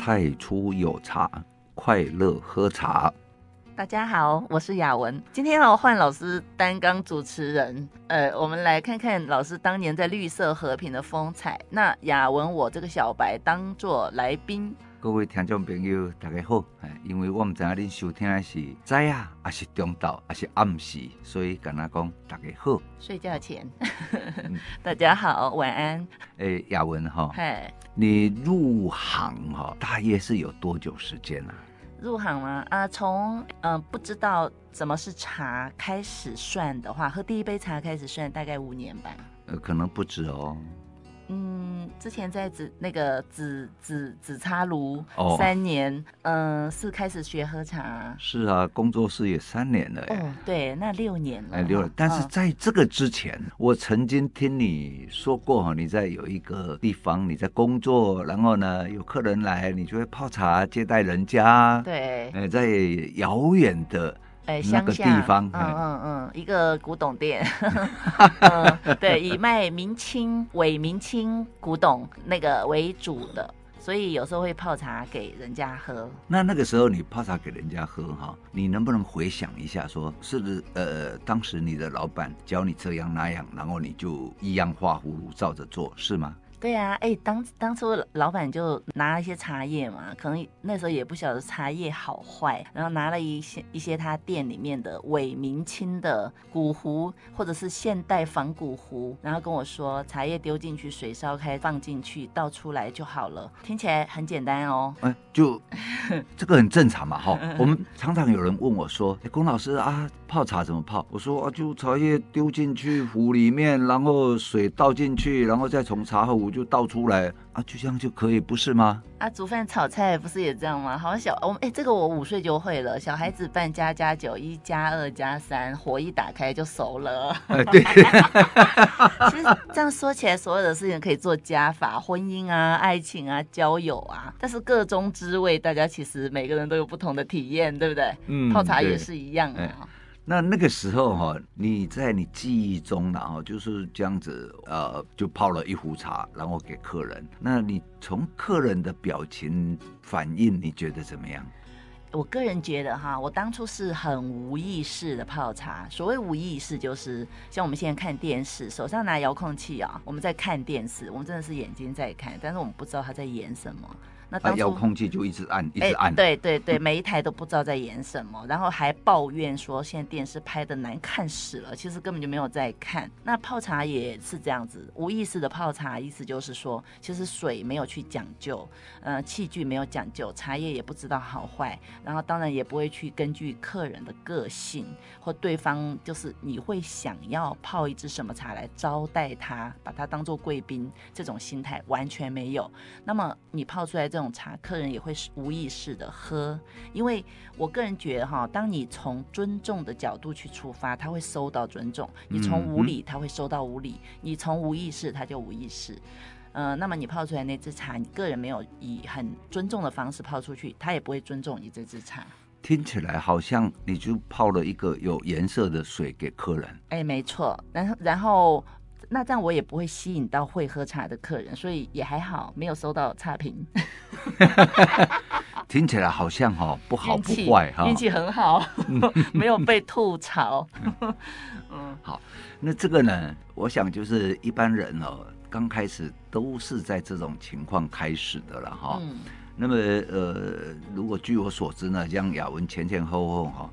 太初有茶，快乐喝茶。大家好，我是雅文。今天要换老师担纲主持人，呃，我们来看看老师当年在绿色和平的风采。那雅文，我这个小白当做来宾。各位听众朋友，大家好。因为我们知道您收听的是早啊，还是中昼，还是暗时，所以跟他讲大家好。睡觉前，大家好，晚安。哎、欸，雅文哈，嘿，你入行哈，大约是有多久时间啊？入行吗？啊，从嗯、呃、不知道怎么是茶开始算的话，喝第一杯茶开始算，大概五年吧。呃，可能不止哦。嗯，之前在紫那个紫紫紫茶炉三年，嗯、哦呃，是开始学喝茶。是啊，工作室也三年了。哦，对，那六年了。哎，六年。但是在这个之前，哦、我曾经听你说过哈，你在有一个地方你在工作，然后呢有客人来，你就会泡茶接待人家。对。哎，在遥远的。哎，那个地方，嗯嗯嗯，一个古董店，嗯，对，以卖明清、伪明清古董那个为主的，所以有时候会泡茶给人家喝。那那个时候你泡茶给人家喝哈，你能不能回想一下说，说是不是呃，当时你的老板教你这样那样，然后你就一样画葫芦照着做，是吗？对呀、啊，哎，当当初老板就拿了一些茶叶嘛，可能那时候也不晓得茶叶好坏，然后拿了一些一些他店里面的伪明清的古壶或者是现代仿古壶，然后跟我说茶叶丢进去，水烧开，放进去倒出来就好了，听起来很简单哦。哎，就 这个很正常嘛，哈。我们常常有人问我说，哎，龚老师啊，泡茶怎么泡？我说啊，就茶叶丢进去壶里面，然后水倒进去，然后再从茶壶。就倒出来啊，就这样就可以，不是吗？啊，煮饭炒菜不是也这样吗？好像小我们哎，这个我五岁就会了。小孩子办家家酒，一加二加三，火一打开就熟了。哎、对，其实这样说起来，所有的事情可以做加法，婚姻啊、爱情啊、交友啊，但是各中滋味，大家其实每个人都有不同的体验，对不对？嗯，泡茶也是一样的。那那个时候哈，你在你记忆中，然后就是这样子，呃，就泡了一壶茶，然后给客人。那你从客人的表情反应，你觉得怎么样？我个人觉得哈，我当初是很无意识的泡茶。所谓无意识，就是像我们现在看电视，手上拿遥控器啊，我们在看电视，我们真的是眼睛在看，但是我们不知道他在演什么。那当遥控器就一直按，一直按。对对对，每一台都不知道在演什么，然后还抱怨说现在电视拍的难看死了，其实根本就没有在看。那泡茶也是这样子，无意识的泡茶，意思就是说，其实水没有去讲究，呃，器具没有讲究，茶叶也不知道好坏，然后当然也不会去根据客人的个性或对方，就是你会想要泡一支什么茶来招待他，把他当做贵宾，这种心态完全没有。那么你泡出来这。这种茶，客人也会无意识的喝，因为我个人觉得哈，当你从尊重的角度去出发，他会收到尊重；你从无理，他会收到无理；你从无意识，他就无意识。嗯、呃，那么你泡出来那支茶，你个人没有以很尊重的方式泡出去，他也不会尊重你这支茶。听起来好像你就泡了一个有颜色的水给客人。哎，没错，然后然后。那这样我也不会吸引到会喝茶的客人，所以也还好，没有收到差评。听起来好像哈不好不坏哈，运气很好，没有被吐槽。嗯，好，那这个呢，我想就是一般人哦，刚开始都是在这种情况开始的了哈。嗯。那么呃，如果据我所知呢，像雅文前前后后哈。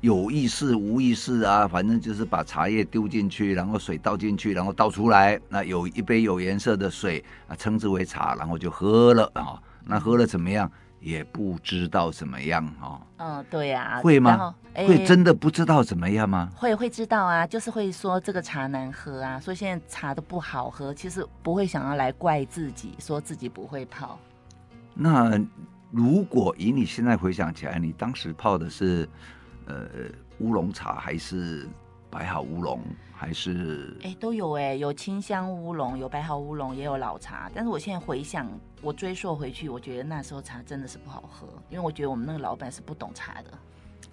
有意识无意识啊，反正就是把茶叶丢进去，然后水倒进去，然后倒出来。那有一杯有颜色的水啊，称之为茶，然后就喝了啊。那喝了怎么样？也不知道怎么样啊。嗯，对呀、啊。会吗？会真的不知道怎么样吗？会会知道啊，就是会说这个茶难喝啊，说现在茶都不好喝。其实不会想要来怪自己，说自己不会泡。那如果以你现在回想起来，你当时泡的是？呃，乌龙茶还是白毫乌龙，还是哎都有哎，有清香乌龙，有白毫乌龙，也有老茶。但是我现在回想，我追溯回去，我觉得那时候茶真的是不好喝，因为我觉得我们那个老板是不懂茶的。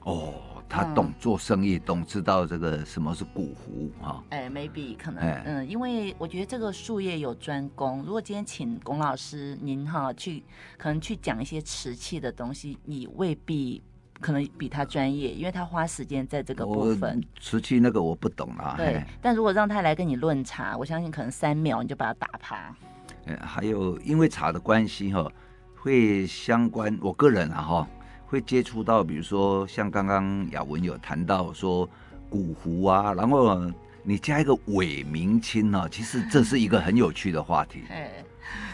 哦，他懂做生意，嗯、懂知道这个什么是古壶哈。哎，maybe 可能，哎、嗯，因为我觉得这个术业有专攻。如果今天请龚老师您哈去，可能去讲一些瓷器的东西，你未必。可能比他专业，因为他花时间在这个部分。瓷器那个我不懂啊。对，但如果让他来跟你论茶，我相信可能三秒你就把他打趴。还有因为茶的关系哈，会相关。我个人啊哈，会接触到，比如说像刚刚雅文有谈到说古壶啊，然后你加一个伪明清啊，其实这是一个很有趣的话题。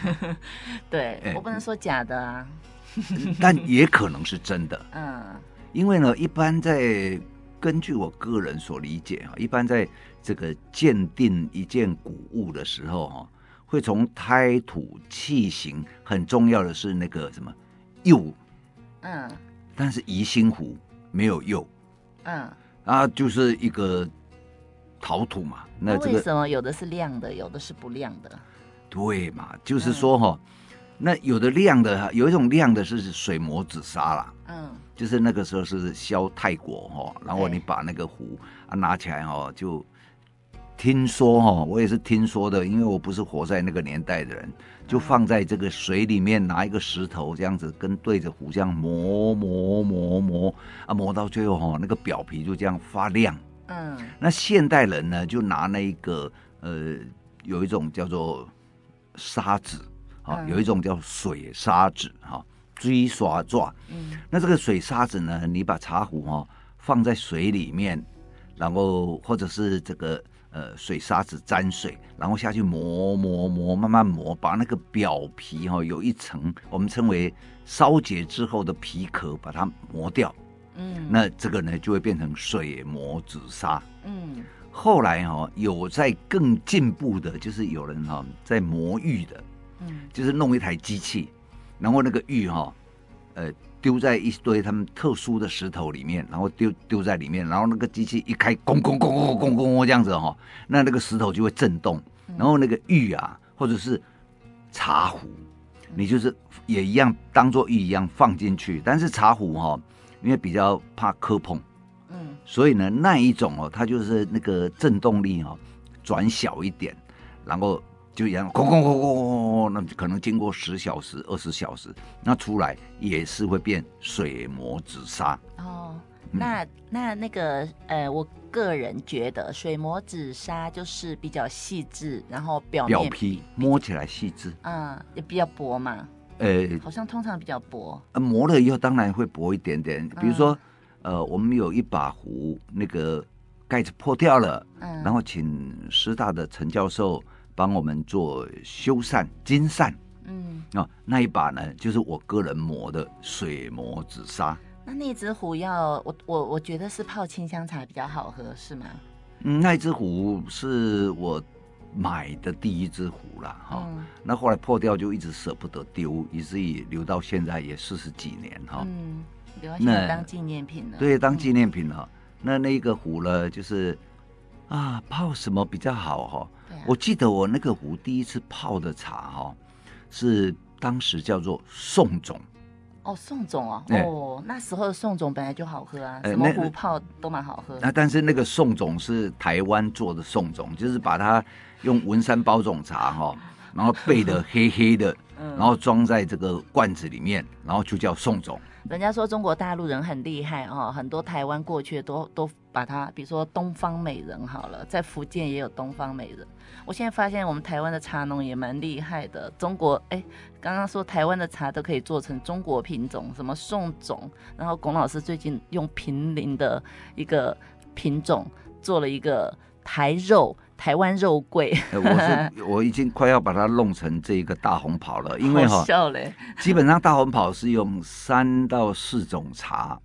对，我不能说假的啊。但也可能是真的，嗯，因为呢，一般在根据我个人所理解啊，一般在这个鉴定一件古物的时候哈，会从胎土器型，很重要的是那个什么釉，嗯，但是宜兴壶没有釉，嗯，啊，就是一个陶土嘛，那这个为什么有的是亮的，有的是不亮的？对嘛，就是说哈。嗯那有的亮的，有一种亮的是水磨紫砂啦，嗯，就是那个时候是削泰国哈，然后你把那个壶啊拿起来哈，就听说哈，我也是听说的，因为我不是活在那个年代的人，就放在这个水里面，拿一个石头这样子跟对着壶这样磨磨磨磨啊，磨到最后哈，那个表皮就这样发亮，嗯，那现代人呢就拿那个呃，有一种叫做砂纸。好，有一种叫水砂纸，哈，追刷抓。嗯，那这个水沙子呢，你把茶壶哈放在水里面，然后或者是这个呃水沙子沾水，然后下去磨磨磨，慢慢磨，把那个表皮哈有一层我们称为烧结之后的皮壳，把它磨掉。嗯，那这个呢就会变成水磨紫砂。嗯，后来哈有在更进步的，就是有人哈在磨玉的。就是弄一台机器，然后那个玉哈，呃，丢在一堆他们特殊的石头里面，然后丢丢在里面，然后那个机器一开，咣咣咣咣咣咣这样子哈，那那个石头就会震动，然后那个玉啊，或者是茶壶，你就是也一样当做玉一样放进去，但是茶壶哈，因为比较怕磕碰，嗯，所以呢那一种哦，它就是那个震动力哦转小一点，然后。就一样，轰轰轰轰轰轰，那可能经过十小时、二十小时，那出来也是会变水磨紫砂。哦，那、嗯、那那个呃，我个人觉得水磨紫砂就是比较细致，然后表面表皮摸起来细致，嗯，也比较薄嘛。呃，好像通常比较薄。呃，磨了以后当然会薄一点点。比如说，嗯、呃，我们有一把壶，那个盖子破掉了，嗯，然后请师大的陈教授。帮我们做修缮金缮，嗯，哦，那一把呢，就是我个人磨的水磨紫砂。那那只壶要我我我觉得是泡清香茶比较好喝，是吗？嗯，那只壶是我买的第一只壶了，哈、哦。嗯、那后来破掉就一直舍不得丢，以至于留到现在也四十几年，哈、哦。嗯，留到现在当纪念品了。对，当纪念品了。嗯、那那个壶呢，就是啊，泡什么比较好，哈？我记得我那个壶第一次泡的茶哈，是当时叫做宋种。哦，宋种哦，欸、哦，那时候的宋种本来就好喝啊，什么壶泡都蛮好喝。那但是那个宋种是台湾做的宋种，就是把它用文山包种茶哈，然后焙的黑黑的，然后装在这个罐子里面，然后就叫宋种。人家说中国大陆人很厉害哦，很多台湾过去都都把它，比如说东方美人好了，在福建也有东方美人。我现在发现我们台湾的茶农也蛮厉害的。中国哎，刚刚说台湾的茶都可以做成中国品种，什么宋种，然后龚老师最近用平林的一个品种做了一个台肉。台湾肉桂，我是 我已经快要把它弄成这个大红袍了，因为哈，基本上大红袍是用三到四种茶，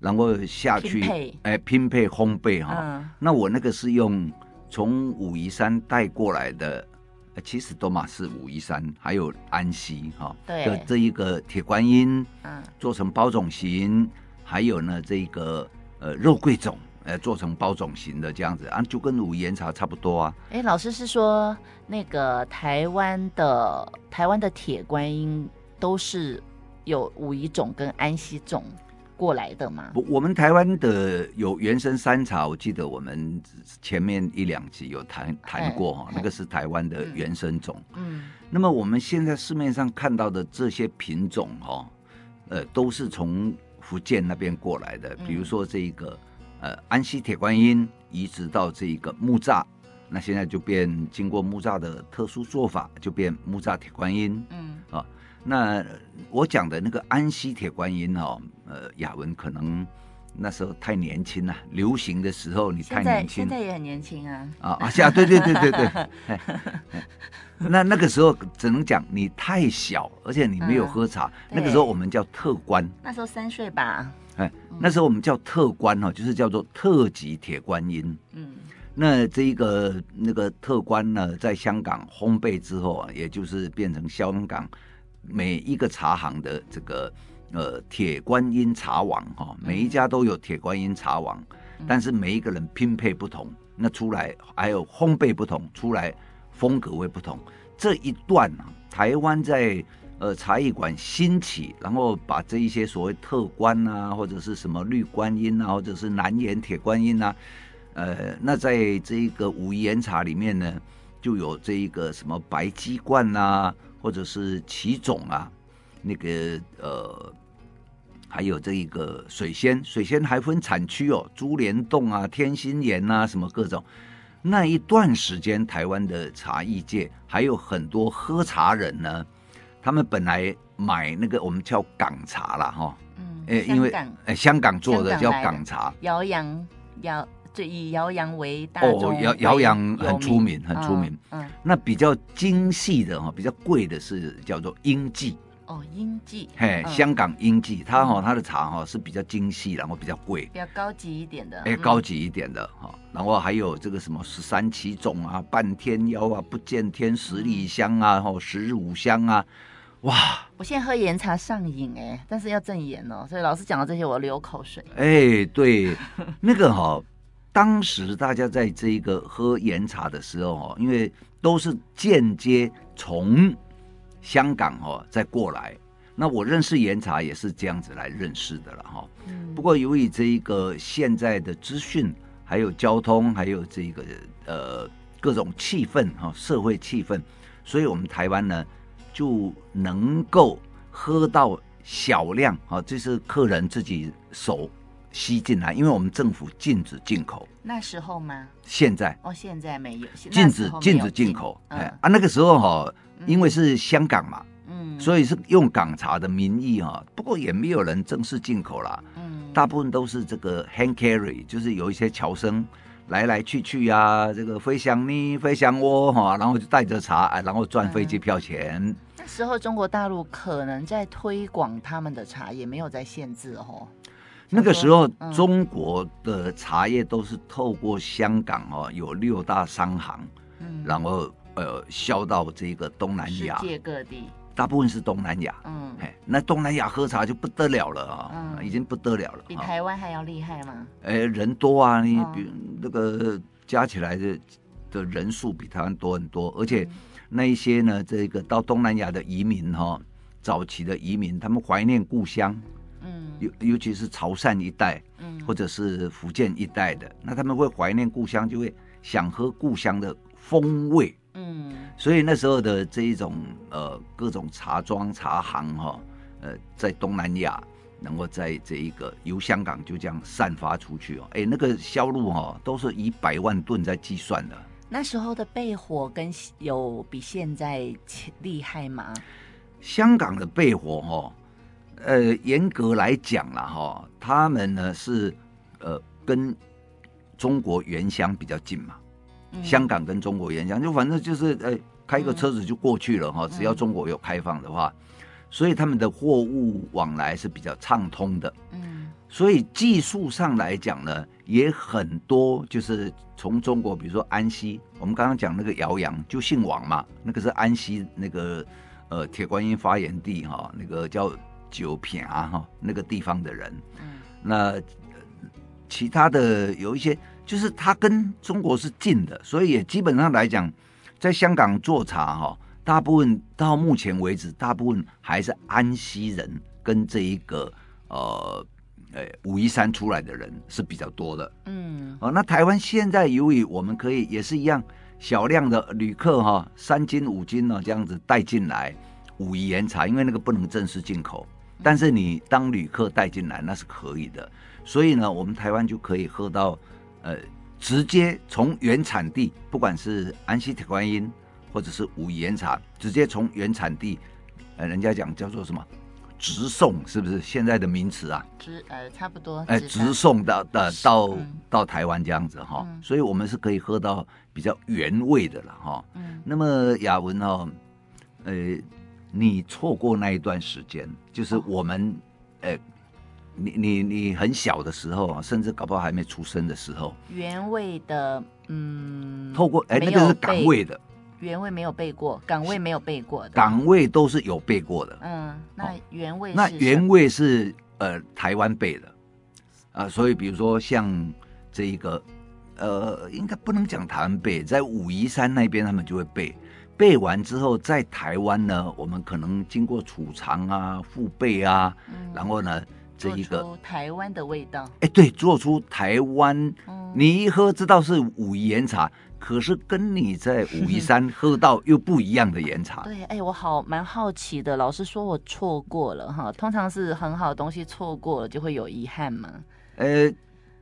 然后下去哎，拼配烘焙哈。嗯、那我那个是用从武夷山带过来的，其实都嘛是武夷山，还有安溪哈的对这一个铁观音，嗯，做成包种型，还有呢这个呃肉桂种。呃，做成包种型的这样子啊，就跟武夷茶差不多啊。哎，老师是说那个台湾的台湾的铁观音都是有武夷种跟安溪种？过来的吗？不，我们台湾的有原生山茶，我记得我们前面一两集有谈谈过哈，那个是台湾的原生种。嗯，那么我们现在市面上看到的这些品种哈，呃，都是从福建那边过来的，比如说这一个呃安溪铁观音移植到这一个木栅，那现在就变经过木栅的特殊做法，就变木栅铁观音。嗯啊。那我讲的那个安溪铁观音哦，呃，雅文可能那时候太年轻了，流行的时候你太年轻，现在也很年轻啊。啊啊，是啊，对对对对对。那那个时候只能讲你太小，而且你没有喝茶。嗯、那个时候我们叫特官。那时候三岁吧。哎，那时候我们叫特官哦，就是叫做特级铁观音。嗯。那这一个那个特官呢，在香港烘焙之后啊，也就是变成香港。每一个茶行的这个呃铁观音茶王哈，每一家都有铁观音茶王，但是每一个人拼配不同，那出来还有烘焙不同，出来风格会不同。这一段啊，台湾在呃茶艺馆兴起，然后把这一些所谓特观啊，或者是什么绿观音啊，或者是南岩铁观音啊，呃，那在这一个武夷岩茶里面呢，就有这一个什么白鸡冠啊。或者是奇种啊，那个呃，还有这一个水仙，水仙还分产区哦，珠帘洞啊、天心岩啊，什么各种。那一段时间，台湾的茶艺界还有很多喝茶人呢，他们本来买那个我们叫港茶啦，哈，嗯，哎，因为哎香港做的叫港茶，姚洋姚。就以姚洋为大哦，姚姚洋很出名，很出名。嗯，那比较精细的哈，比较贵的是叫做英记。哦，英记。嘿，香港英记，它哈它的茶哈是比较精细，然后比较贵，比较高级一点的。哎，高级一点的哈，然后还有这个什么十三奇种啊，半天妖啊，不见天，十里香啊，哈，十五香啊，哇！我现在喝岩茶上瘾哎，但是要证严哦，所以老师讲到这些我流口水。哎，对，那个哈。当时大家在这一个喝岩茶的时候，哦，因为都是间接从香港哦再过来，那我认识岩茶也是这样子来认识的了哈。不过由于这一个现在的资讯，还有交通，还有这个呃各种气氛哈，社会气氛，所以我们台湾呢就能够喝到小量啊，这是客人自己手。吸进来，因为我们政府禁止进口。那时候吗？现在哦，现在没有禁止禁止进口。哎、嗯、啊，那个时候哈，因为是香港嘛，嗯，所以是用港茶的名义哈。不过也没有人正式进口啦，嗯，大部分都是这个 hand carry，就是有一些侨生来来去去呀、啊，这个飞翔呢，飞翔窝哈，然后就带着茶，然后赚飞机票钱。时候中国大陆可能在推广他们的茶，也没有在限制哦。那个时候，中国的茶叶都是透过香港哦，有六大商行，嗯，然后呃销到这个东南亚，世界各地，大部分是东南亚，嗯，哎，那东南亚喝茶就不得了了啊，嗯，已经不得了了，比台湾还要厉害吗？哎，人多啊，你比那个加起来的的人数比台湾多很多，而且那一些呢，这个到东南亚的移民哈，早期的移民，他们怀念故乡。嗯，尤尤其是潮汕一带，嗯，或者是福建一带的，那他们会怀念故乡，就会想喝故乡的风味，嗯，所以那时候的这一种呃各种茶庄茶行哈，呃，在东南亚能够在这一个由香港就这样散发出去哦，哎，那个销路哈都是以百万吨在计算的。那时候的焙火跟有比现在厉害吗？香港的焙火哈。呃，严格来讲了哈，他们呢是呃跟中国原乡比较近嘛，嗯、香港跟中国原乡就反正就是呃开个车子就过去了哈，嗯、只要中国有开放的话，嗯、所以他们的货物往来是比较畅通的。嗯，所以技术上来讲呢，也很多就是从中国，比如说安溪，我们刚刚讲那个姚洋就姓王嘛，那个是安溪那个呃铁观音发源地哈，那个叫。九品啊哈，那个地方的人，嗯，那其他的有一些，就是他跟中国是近的，所以也基本上来讲，在香港做茶哈，大部分到目前为止，大部分还是安溪人跟这一个呃呃武夷山出来的人是比较多的。嗯，哦，那台湾现在由于我们可以也是一样小量的旅客哈、哦，三斤五斤呢这样子带进来武夷岩茶，因为那个不能正式进口，但是你当旅客带进来那是可以的，所以呢，我们台湾就可以喝到呃直接从原产地，不管是安溪铁观音或者是武夷岩茶，直接从原产地，呃，人家讲叫做什么？直送是不是现在的名词啊？直呃差不多。哎，直送到的到到，嗯、到台湾这样子哈，嗯、所以我们是可以喝到比较原味的了哈。嗯。那么雅文哦，呃，你错过那一段时间，就是我们，呃、哦，你你你很小的时候啊，甚至搞不好还没出生的时候，原味的，嗯，透过哎，那个是港味的。原味没有背过，港味没有背过的，港味都是有背过的。嗯，那原味是那原味是呃台湾背的。啊、呃，所以比如说像这一个呃，应该不能讲台湾背，在武夷山那边他们就会背，背完之后在台湾呢，我们可能经过储藏啊、复背啊，嗯、然后呢这一个台湾的味道，哎，对，做出台湾，嗯、你一喝知道是武夷岩茶。可是跟你在武夷山 喝到又不一样的岩茶。对，哎，我好蛮好奇的。老师说，我错过了哈。通常是很好的东西错过了就会有遗憾嘛。呃，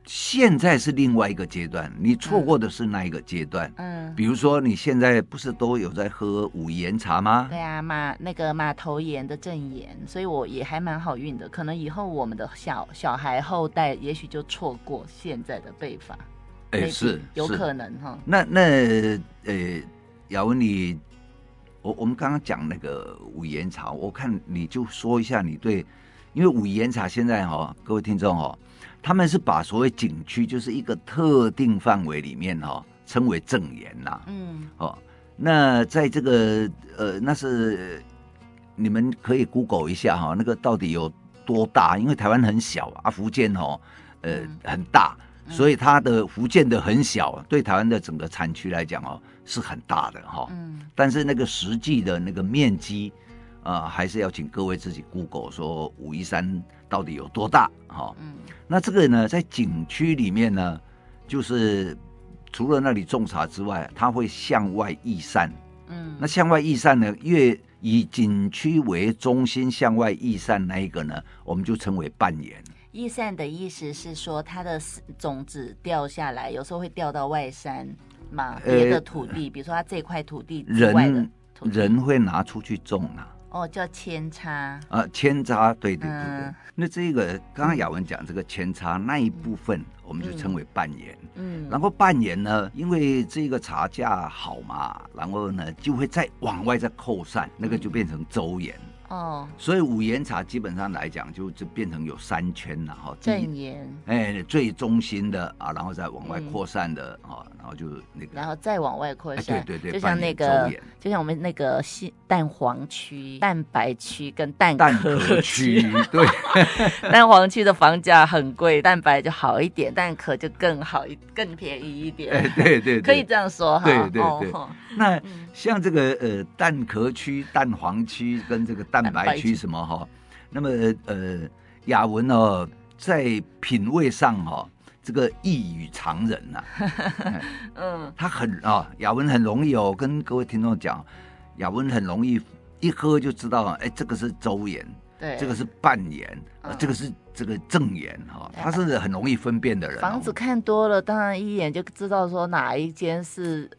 现在是另外一个阶段，你错过的是那一个阶段。嗯，比如说你现在不是都有在喝武夷岩茶吗？对啊，马那个马头岩的正岩，所以我也还蛮好运的。可能以后我们的小小孩后代也许就错过现在的辈法。哎，是有可能哈。那那呃，雅文你，我我们刚刚讲那个武夷岩茶，我看你就说一下你对，因为武夷岩茶现在哈，各位听众哈，他们是把所谓景区就是一个特定范围里面哈，称为正岩呐。嗯。哦，那在这个呃，那是你们可以 Google 一下哈，那个到底有多大？因为台湾很小啊，福建哦，呃，很大。所以它的福建的很小，对台湾的整个产区来讲哦，是很大的哈。嗯。但是那个实际的那个面积啊、呃，还是要请各位自己 Google 说武夷山到底有多大哈。嗯。那这个呢，在景区里面呢，就是除了那里种茶之外，它会向外溢散。嗯。那向外溢散呢，越以景区为中心向外溢散那一个呢，我们就称为半岩。溢散的意思是说，它的种子掉下来，有时候会掉到外山嘛，别的土地，比如说它这块土地之外的土地，人人会拿出去种啊。哦，叫扦插啊，扦插，对对对对。嗯、那这个刚刚雅文讲这个扦插那一部分，我们就称为半岩。嗯。然后半岩呢，因为这个茶价好嘛，然后呢就会再往外再扩散，那个就变成周岩。哦，所以五岩茶基本上来讲，就就变成有三圈了哈。正岩，哎，最中心的啊，然后再往外扩散的啊，嗯、然后就那个，然后再往外扩散，哎、对对对，就像那个，就像我们那个西蛋黄区、蛋白区跟蛋壳区，对，蛋黄区的房价很贵，蛋白就好一点，蛋壳就更好一更便宜一点。哎，对对，对，可以这样说哈。对对对，那像这个呃蛋壳区、蛋黄区跟这个蛋。蛋白区什么哈？那么呃，雅文哦，在品味上哈，这个异于常人呐。嗯，他很啊，雅文很容易哦，跟各位听众讲，雅文很容易一喝就知道，哎，这个是周岩，对，这个是半岩，这个是这个正岩哈，他是很容易分辨的人。房子看多了，当然一眼就知道说哪一间是。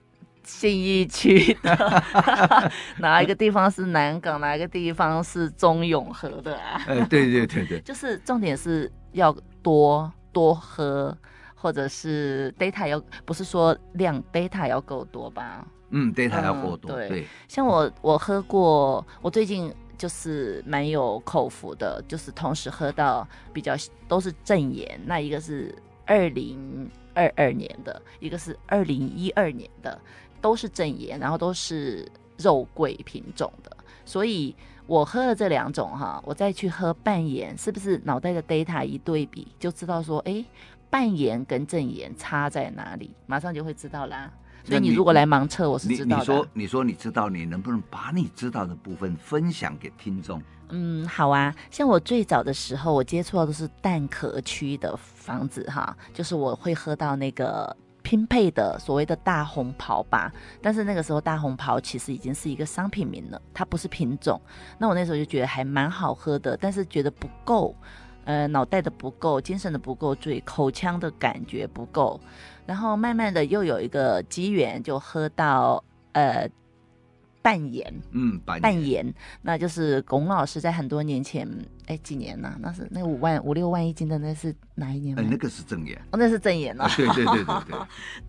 信义区的 哪一个地方是南港，哪一个地方是中永和的啊？哎，对对对对，就是重点是要多多喝，或者是 data 要不是说量 data 要够多吧？嗯，data 要够多。对，对像我我喝过，我最近就是蛮有口福的，就是同时喝到比较都是正言，那一个是二零二二年的，一个是二零一二年的。都是正盐，然后都是肉桂品种的，所以我喝了这两种哈，我再去喝半盐，是不是脑袋的 data 一对比就知道说，哎，半盐跟正盐差在哪里，马上就会知道啦。所以你如果来盲测，我是知道的。你说，你说你知道，你能不能把你知道的部分分享给听众？嗯，好啊。像我最早的时候，我接触到的是蛋壳区的房子哈，就是我会喝到那个。拼配的所谓的大红袍吧，但是那个时候大红袍其实已经是一个商品名了，它不是品种。那我那时候就觉得还蛮好喝的，但是觉得不够，呃，脑袋的不够，精神的不够醉，口腔的感觉不够。然后慢慢的又有一个机缘，就喝到呃。半盐，嗯，扮演，那就是龚老师在很多年前，哎，几年呢？那是那五万五六万一斤的，那是哪一年？哎，那个是正盐，哦，那是正盐哦。对对对对对，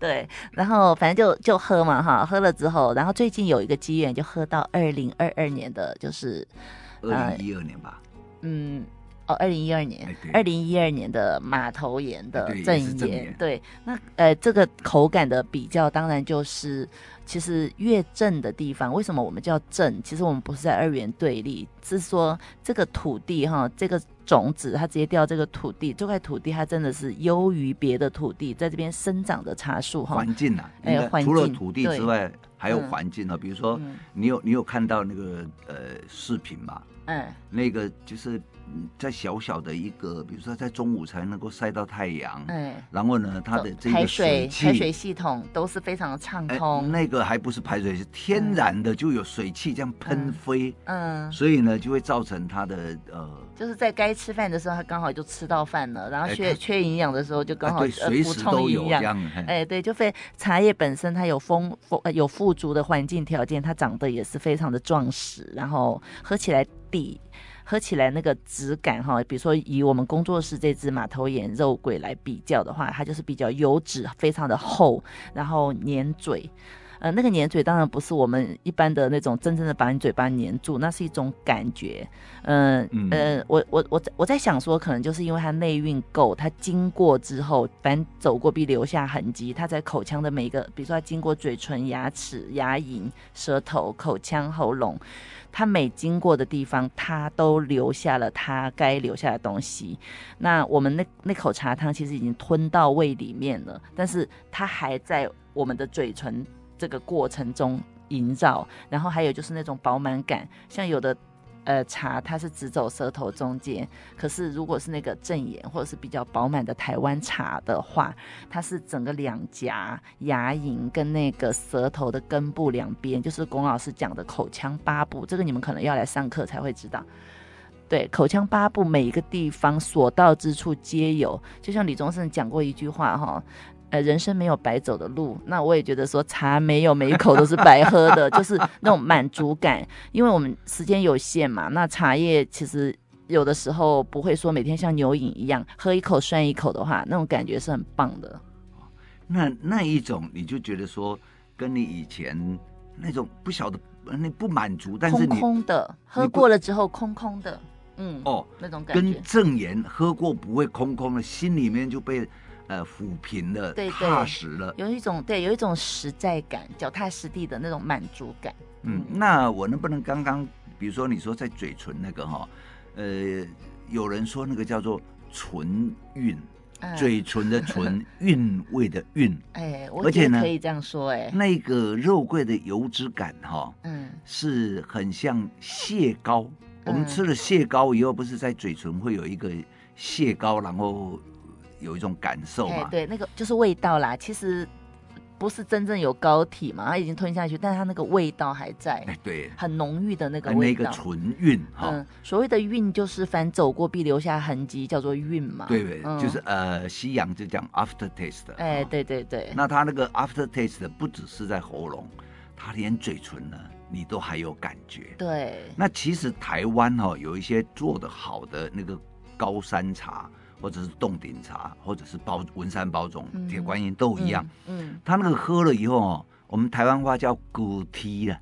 对。然后反正就就喝嘛哈，喝了之后，然后最近有一个机缘，就喝到二零二二年的，就是二零一二年吧。嗯，哦，二零一二年，二零一二年的马头岩的正岩，对。那呃，这个口感的比较，当然就是。其实越正的地方，为什么我们叫正？其实我们不是在二元对立，是说这个土地哈，这个种子它直接掉这个土地，这块土地它真的是优于别的土地，在这边生长的茶树哈。环境啊，哎，环境除了土地之外，还有环境啊，比如说你有你有看到那个呃视频吗？嗯，那个就是。在小小的一个，比如说在中午才能够晒到太阳，嗯，然后呢，它的这个水气排水系统都是非常的畅通，欸。那个还不是排水，是天然的就有水汽这样喷飞，嗯，嗯，所以呢就会造成它的呃，就是在该吃饭的时候，它刚好就吃到饭了，然后缺、欸、缺营养的时候就刚好补充营养。哎、欸，对，就非茶叶本身它有丰丰有富足的环境条件，它长得也是非常的壮实，然后喝起来底。喝起来那个质感哈，比如说以我们工作室这只马头眼肉桂来比较的话，它就是比较油脂非常的厚，然后粘嘴。呃，那个粘嘴当然不是我们一般的那种真正的把你嘴巴粘住，那是一种感觉。呃、嗯呃，我我我我在想说，可能就是因为它内蕴够，它经过之后，反正走过必留下痕迹。它在口腔的每一个，比如说它经过嘴唇、牙齿、牙龈、舌头、口腔、喉咙。它每经过的地方，它都留下了它该留下的东西。那我们那那口茶汤其实已经吞到胃里面了，但是它还在我们的嘴唇这个过程中营造。然后还有就是那种饱满感，像有的。呃，茶它是只走舌头中间，可是如果是那个正眼或者是比较饱满的台湾茶的话，它是整个两颊、牙龈跟那个舌头的根部两边，就是龚老师讲的口腔八部，这个你们可能要来上课才会知道。对，口腔八部每一个地方所到之处皆有，就像李宗盛讲过一句话哈。呃，人生没有白走的路，那我也觉得说茶没有每一口都是白喝的，就是那种满足感。因为我们时间有限嘛，那茶叶其实有的时候不会说每天像牛饮一样喝一口算一口的话，那种感觉是很棒的。那那一种你就觉得说，跟你以前那种不晓得那不满足，但是空空的喝过了之后空空的，嗯哦，那种感觉跟正言喝过不会空空的，心里面就被。呃，抚平了，对对，踏实了，有一种对，有一种实在感，脚踏实地的那种满足感。嗯，那我能不能刚刚，比如说你说在嘴唇那个哈，呃，有人说那个叫做唇韵，嗯、嘴唇的唇，韵味的韵。哎，而且呢，可以这样说，哎，那个肉桂的油脂感哈，嗯，是很像蟹膏。嗯、我们吃了蟹膏以后，不是在嘴唇会有一个蟹膏，然后。有一种感受嘛？对，那个就是味道啦。其实不是真正有膏体嘛，它已经吞下去，但是它那个味道还在。哎，对，很浓郁的那个味道。那个唇韵哈。嗯，所谓的韵就是凡走过必留下痕迹，叫做韵嘛。对对，嗯、就是呃，西洋就讲 after taste。哎，对对对。那它那个 after taste 不只是在喉咙，它连嘴唇呢，你都还有感觉。对。那其实台湾哈、哦、有一些做的好的那个高山茶。或者是冻顶茶，或者是包文山包种、铁观音都一样。嗯，他、那个喝了以后哦，我们台湾话叫骨梯了。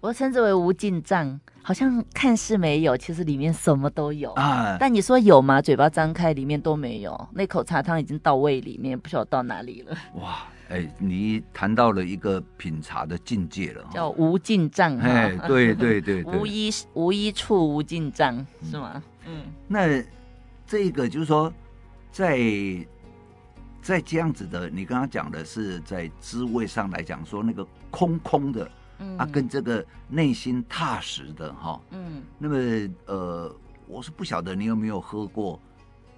我称之为无尽藏，好像看似没有，其实里面什么都有啊。但你说有吗？嘴巴张开，里面都没有。那口茶汤已经到胃里面，不晓得到哪里了。哇，哎，你谈到了一个品茶的境界了，叫无尽藏。哎，对对对，对，无一无一处无尽藏，是吗？嗯，那。这个就是说，在在这样子的，你刚刚讲的是在滋味上来讲，说那个空空的，嗯，啊，跟这个内心踏实的哈，嗯，那么呃，我是不晓得你有没有喝过，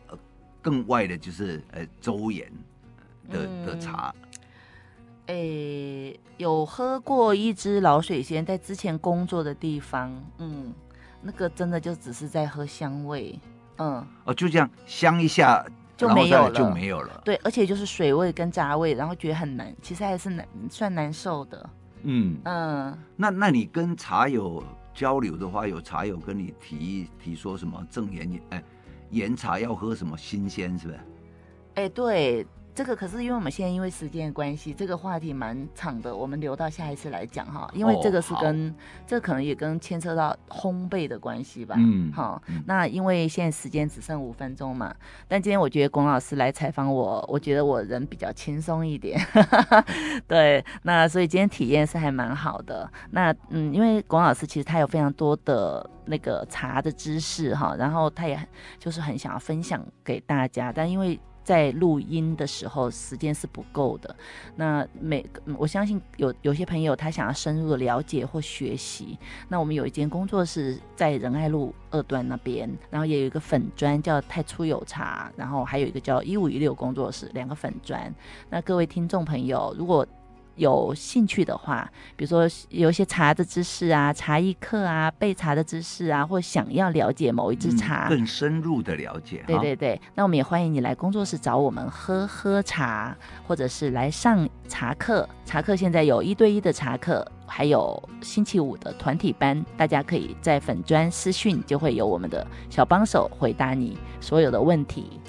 呃，更外的就是呃周延的的茶，诶、欸，有喝过一支老水仙，在之前工作的地方，嗯，那个真的就只是在喝香味，嗯，哦，就这样香一下。就没有了，就没有了。对，而且就是水味跟杂味，然后觉得很难，其实还是难，算难受的。嗯嗯。那那你跟茶友交流的话，有茶友跟你提提说什么正岩哎，岩茶要喝什么新鲜，是不是？哎，对。这个可是因为我们现在因为时间的关系，这个话题蛮长的，我们留到下一次来讲哈。因为这个是跟、哦、这可能也跟牵扯到烘焙的关系吧。嗯，好，那因为现在时间只剩五分钟嘛，但今天我觉得龚老师来采访我，我觉得我人比较轻松一点。对，那所以今天体验是还蛮好的。那嗯，因为龚老师其实他有非常多的那个茶的知识哈，然后他也就是很想要分享给大家，但因为。在录音的时候，时间是不够的。那每我相信有有些朋友他想要深入的了解或学习，那我们有一间工作室在仁爱路二段那边，然后也有一个粉砖叫太初有茶，然后还有一个叫一五一六工作室，两个粉砖。那各位听众朋友，如果有兴趣的话，比如说有一些茶的知识啊、茶艺课啊、备茶的知识啊，或想要了解某一支茶，嗯、更深入的了解。对对对，那我们也欢迎你来工作室找我们喝喝茶，或者是来上茶课。茶课现在有一对一的茶课，还有星期五的团体班，大家可以在粉砖私讯，就会有我们的小帮手回答你所有的问题。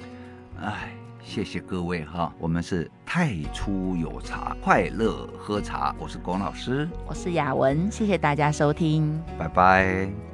哎。谢谢各位哈，我们是太初有茶，快乐喝茶。我是龚老师，我是雅文，谢谢大家收听，拜拜。